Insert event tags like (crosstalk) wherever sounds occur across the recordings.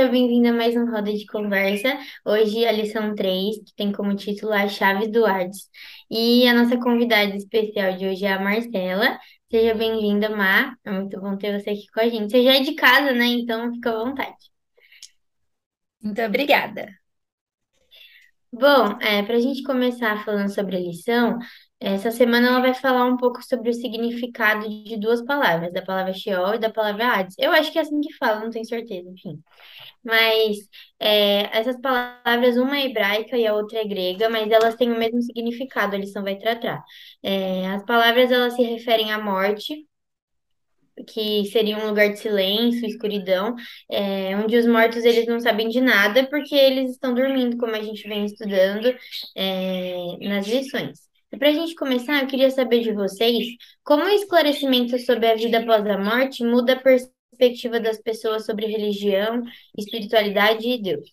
seja bem-vindo a mais um Roda de Conversa. Hoje a lição 3, que tem como título As Chaves do Hades. E a nossa convidada especial de hoje é a Marcela. Seja bem-vinda, Mar. É muito bom ter você aqui com a gente. Você já é de casa, né? Então fica à vontade. Muito obrigada. Bom, é, para a gente começar falando sobre a lição, essa semana ela vai falar um pouco sobre o significado de duas palavras, da palavra Sheol e da palavra Hades. Eu acho que é assim que fala, não tenho certeza, enfim. Mas é, essas palavras, uma é hebraica e a outra é grega, mas elas têm o mesmo significado, a lição vai tratar. É, as palavras elas se referem à morte, que seria um lugar de silêncio, escuridão, é, onde os mortos eles não sabem de nada porque eles estão dormindo, como a gente vem estudando é, nas lições. Para a gente começar, eu queria saber de vocês como o esclarecimento sobre a vida após a morte muda a perspectiva das pessoas sobre religião, espiritualidade e Deus.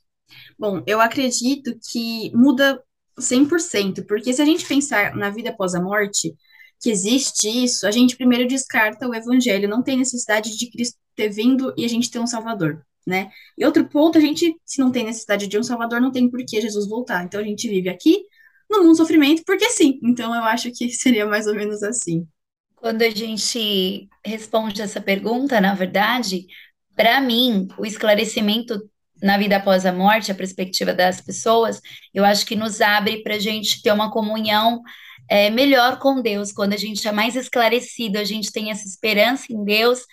Bom, eu acredito que muda 100%, porque se a gente pensar na vida após a morte, que existe isso, a gente primeiro descarta o evangelho, não tem necessidade de Cristo ter vindo e a gente ter um salvador, né? E outro ponto, a gente, se não tem necessidade de um salvador, não tem por que Jesus voltar. Então a gente vive aqui no mundo sofrimento porque sim. Então eu acho que seria mais ou menos assim. Quando a gente responde essa pergunta, na verdade, para mim, o esclarecimento na vida após a morte, a perspectiva das pessoas, eu acho que nos abre para a gente ter uma comunhão é, melhor com Deus, quando a gente é mais esclarecido, a gente tem essa esperança em Deus,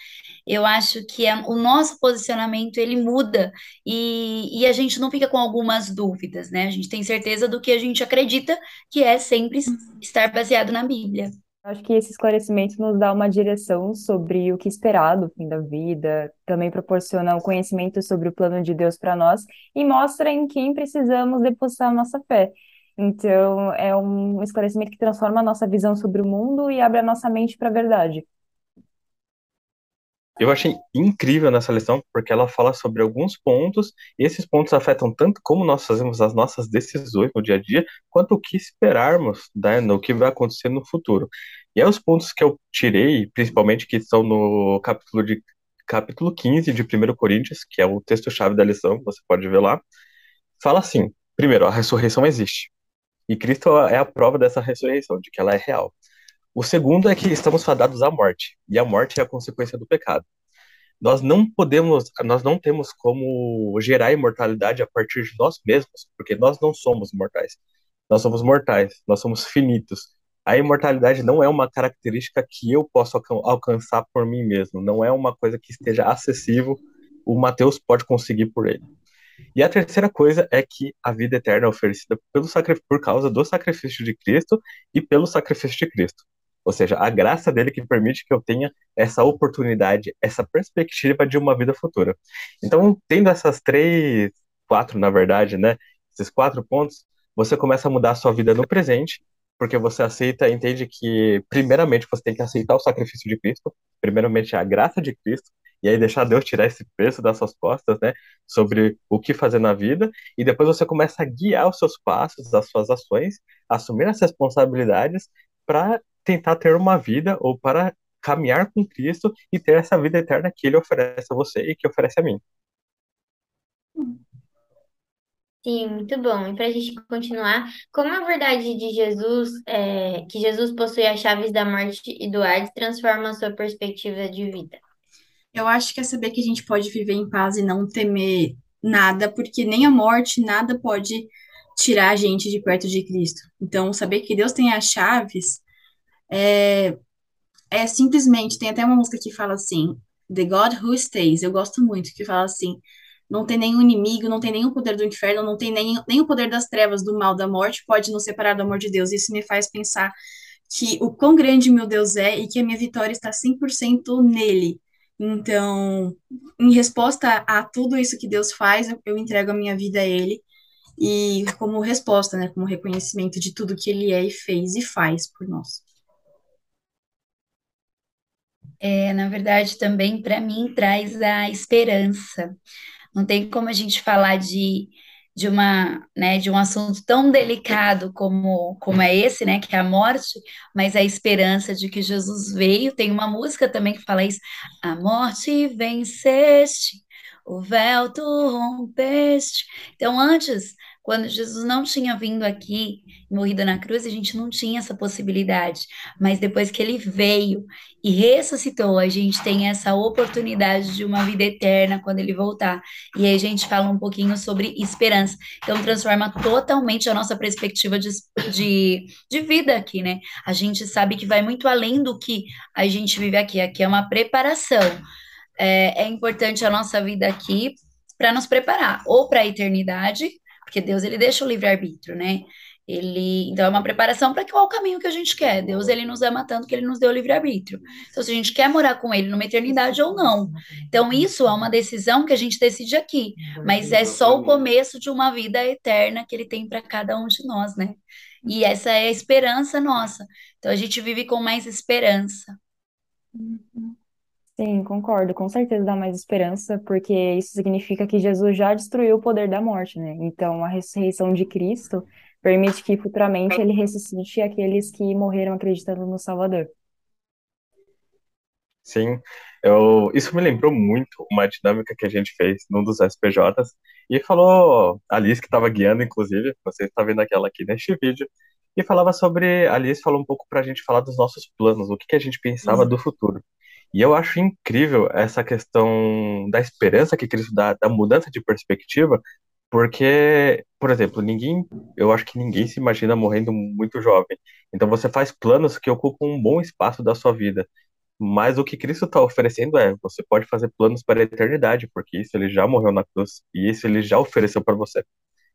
eu acho que é, o nosso posicionamento ele muda e, e a gente não fica com algumas dúvidas, né? A gente tem certeza do que a gente acredita, que é sempre estar baseado na Bíblia. Acho que esse esclarecimento nos dá uma direção sobre o que esperar do fim da vida, também proporciona um conhecimento sobre o plano de Deus para nós e mostra em quem precisamos depositar a nossa fé. Então, é um esclarecimento que transforma a nossa visão sobre o mundo e abre a nossa mente para a verdade. Eu achei incrível nessa lição, porque ela fala sobre alguns pontos, e esses pontos afetam tanto como nós fazemos as nossas decisões no dia a dia, quanto o que esperarmos, né, no que vai acontecer no futuro. E aí os pontos que eu tirei, principalmente que estão no capítulo de capítulo 15 de 1 Coríntios, que é o texto-chave da lição, você pode ver lá, fala assim: primeiro, a ressurreição existe. E Cristo é a prova dessa ressurreição, de que ela é real. O segundo é que estamos fadados à morte, e a morte é a consequência do pecado. Nós não podemos, nós não temos como gerar imortalidade a partir de nós mesmos, porque nós não somos mortais. Nós somos mortais, nós somos finitos. A imortalidade não é uma característica que eu posso alcançar por mim mesmo, não é uma coisa que esteja acessível, o Mateus pode conseguir por ele. E a terceira coisa é que a vida eterna é oferecida pelo por causa do sacrifício de Cristo e pelo sacrifício de Cristo. Ou seja, a graça dele que permite que eu tenha essa oportunidade, essa perspectiva de uma vida futura. Então, tendo essas três, quatro, na verdade, né? Esses quatro pontos, você começa a mudar a sua vida no presente, porque você aceita, entende que, primeiramente, você tem que aceitar o sacrifício de Cristo, primeiramente a graça de Cristo, e aí deixar Deus tirar esse peso das suas costas, né, sobre o que fazer na vida, e depois você começa a guiar os seus passos, as suas ações, assumir as responsabilidades para tentar ter uma vida ou para caminhar com Cristo e ter essa vida eterna que ele oferece a você e que oferece a mim. Sim, muito bom. E para a gente continuar, como a verdade de Jesus, é, que Jesus possui as chaves da morte e do Hades, transforma a sua perspectiva de vida? Eu acho que é saber que a gente pode viver em paz e não temer nada, porque nem a morte, nada pode tirar a gente de perto de Cristo. Então, saber que Deus tem as chaves é, é simplesmente, tem até uma música que fala assim, The God Who Stays, eu gosto muito, que fala assim, não tem nenhum inimigo, não tem nenhum poder do inferno, não tem nem, nem o poder das trevas, do mal, da morte, pode nos separar do amor de Deus. Isso me faz pensar que o quão grande meu Deus é e que a minha vitória está 100% nele. Então, em resposta a tudo isso que Deus faz, eu entrego a minha vida a Ele e como resposta, né, como reconhecimento de tudo que Ele é e fez e faz por nós. É, na verdade, também para mim traz a esperança. Não tem como a gente falar de de uma, né, de um assunto tão delicado como, como é esse, né, que é a morte, mas a esperança de que Jesus veio. Tem uma música também que fala isso: A morte venceste, o véu tu rompeste. Então, antes, quando Jesus não tinha vindo aqui, morrido na cruz, a gente não tinha essa possibilidade. Mas depois que ele veio e ressuscitou, a gente tem essa oportunidade de uma vida eterna quando ele voltar. E aí a gente fala um pouquinho sobre esperança. Então, transforma totalmente a nossa perspectiva de, de, de vida aqui, né? A gente sabe que vai muito além do que a gente vive aqui. Aqui é uma preparação. É, é importante a nossa vida aqui para nos preparar ou para a eternidade, porque Deus ele deixa o livre-arbítrio, né? Ele, então é uma preparação para qual caminho que a gente quer. Deus ele nos ama tanto que ele nos deu o livre-arbítrio. Então se a gente quer morar com ele numa eternidade ou não. Então isso é uma decisão que a gente decide aqui, mas é só o começo de uma vida eterna que ele tem para cada um de nós, né? E essa é a esperança nossa. Então a gente vive com mais esperança. Sim, concordo. Com certeza dá mais esperança, porque isso significa que Jesus já destruiu o poder da morte, né? Então, a ressurreição de Cristo permite que futuramente ele ressuscite aqueles que morreram acreditando no Salvador. Sim, eu, isso me lembrou muito uma dinâmica que a gente fez num dos SPJs, e falou, a Alice que estava guiando, inclusive, você está vendo aquela aqui neste vídeo, e falava sobre, a Alice falou um pouco para a gente falar dos nossos planos, o que, que a gente pensava do futuro. E eu acho incrível essa questão da esperança que Cristo dá, da mudança de perspectiva, porque, por exemplo, ninguém, eu acho que ninguém se imagina morrendo muito jovem. Então você faz planos que ocupam um bom espaço da sua vida. Mas o que Cristo está oferecendo é, você pode fazer planos para a eternidade, porque isso ele já morreu na cruz e isso ele já ofereceu para você.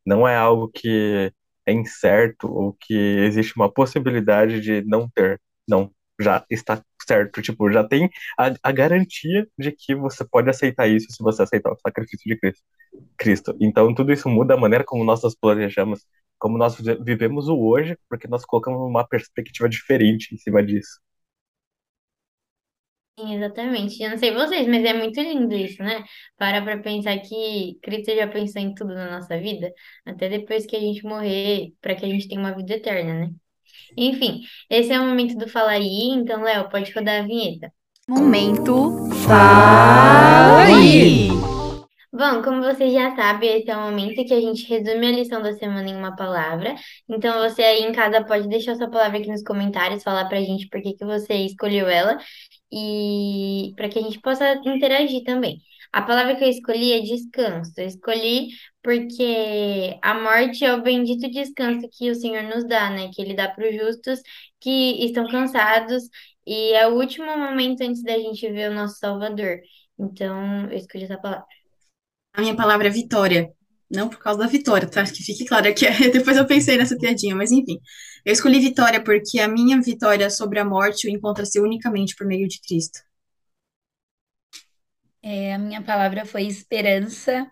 Não é algo que é incerto ou que existe uma possibilidade de não ter. Não, já está certo. Tipo, já tem a, a garantia de que você pode aceitar isso se você aceitar o sacrifício de Cristo. Cristo. Então, tudo isso muda a maneira como nós nos planejamos, como nós vivemos o hoje, porque nós colocamos uma perspectiva diferente em cima disso. Exatamente. Eu não sei vocês, mas é muito lindo isso, né? Para pra pensar que Cristo já pensou em tudo na nossa vida, até depois que a gente morrer, para que a gente tenha uma vida eterna, né? Enfim, esse é o momento do Fala aí, então, Léo, pode rodar a vinheta. Momento Fala aí! Bom, como você já sabe, esse é o momento que a gente resume a lição da semana em uma palavra. Então, você aí em casa pode deixar sua palavra aqui nos comentários, falar pra gente por que que você escolheu ela e para que a gente possa interagir também. A palavra que eu escolhi é descanso. Eu escolhi porque a morte é o bendito descanso que o Senhor nos dá, né? Que Ele dá para os justos que estão cansados e é o último momento antes da gente ver o nosso Salvador. Então, eu escolhi essa palavra. A minha palavra é vitória. Não por causa da vitória, tá? Que fique claro que (laughs) depois eu pensei nessa piadinha, mas enfim. Eu escolhi vitória porque a minha vitória sobre a morte encontra-se unicamente por meio de Cristo. É, a minha palavra foi esperança,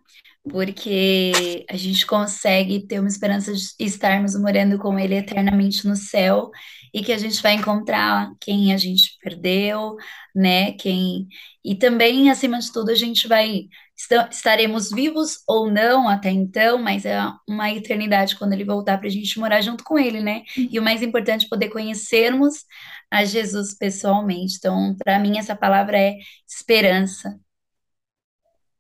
porque a gente consegue ter uma esperança de estarmos morando com Ele eternamente no céu e que a gente vai encontrar quem a gente perdeu, né? Quem e também acima de tudo a gente vai estaremos vivos ou não até então, mas é uma eternidade quando Ele voltar para a gente morar junto com Ele, né? E o mais importante é poder conhecermos a Jesus pessoalmente. Então, para mim essa palavra é esperança.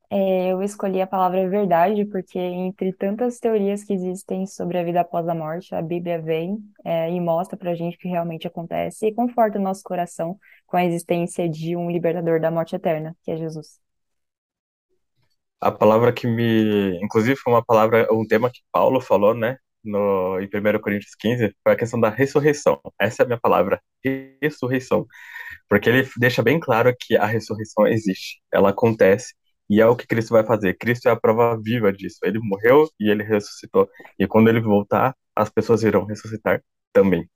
É, eu escolhi a palavra verdade porque, entre tantas teorias que existem sobre a vida após a morte, a Bíblia vem, é, e mostra pra gente o que realmente acontece e conforta o nosso coração com a existência de um libertador da morte eterna, que é Jesus. A palavra que me. Inclusive, foi uma palavra, um tema que Paulo falou, né? No, em 1 Coríntios 15, foi a questão da ressurreição. Essa é a minha palavra, ressurreição. Porque ele deixa bem claro que a ressurreição existe, ela acontece e é o que Cristo vai fazer. Cristo é a prova viva disso. Ele morreu e ele ressuscitou. E quando ele voltar, as pessoas irão ressuscitar também.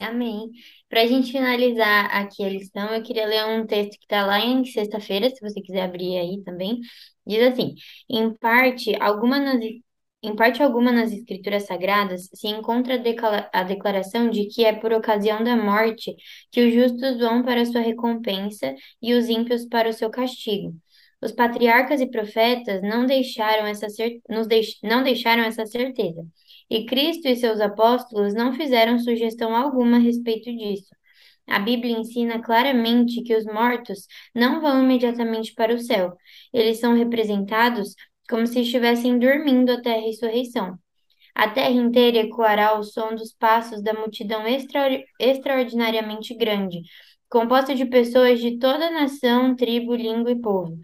Amém. Para a gente finalizar aqui a lição, eu queria ler um texto que está lá em sexta-feira, se você quiser abrir aí também. Diz assim: em parte, alguma nas em parte alguma nas Escrituras Sagradas se encontra a declaração de que é por ocasião da morte que os justos vão para sua recompensa e os ímpios para o seu castigo. Os patriarcas e profetas não deixaram essa, nos deix... não deixaram essa certeza, e Cristo e seus apóstolos não fizeram sugestão alguma a respeito disso. A Bíblia ensina claramente que os mortos não vão imediatamente para o céu. Eles são representados como se estivessem dormindo até a ressurreição. A terra inteira ecoará o som dos passos da multidão extra, extraordinariamente grande, composta de pessoas de toda nação, tribo, língua e povo.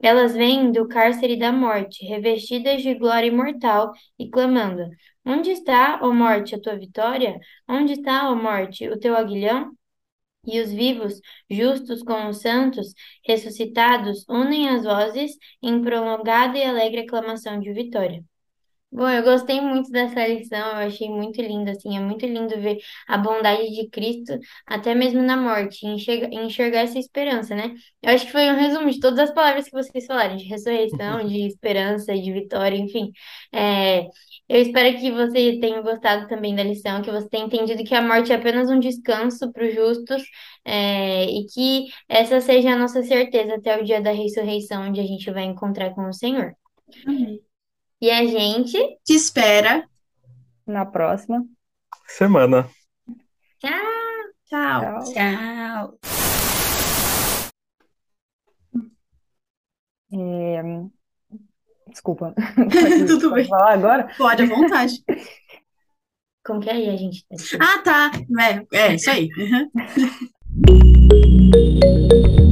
Elas vêm do cárcere da morte, revestidas de glória imortal, e clamando: Onde está, ó morte, a tua vitória? Onde está, ó morte, o teu aguilhão? E os vivos, justos como os santos, ressuscitados, unem as vozes em prolongada e alegre aclamação de vitória. Bom, eu gostei muito dessa lição, eu achei muito lindo, assim, é muito lindo ver a bondade de Cristo, até mesmo na morte, enxergar, enxergar essa esperança, né? Eu acho que foi um resumo de todas as palavras que vocês falaram, de ressurreição, de esperança, de vitória, enfim. É, eu espero que você tenha gostado também da lição, que você tenha entendido que a morte é apenas um descanso para os justos, é, e que essa seja a nossa certeza até o dia da ressurreição, onde a gente vai encontrar com o Senhor. Amém. E a gente. Te espera. Na próxima. Semana. Tchau! Tchau. Tchau. É, Desculpa. (laughs) Tudo Pode bem. falar agora? Pode à vontade. (laughs) Como que é aí a gente? Ah, tá. É, é isso aí. Uhum. (laughs)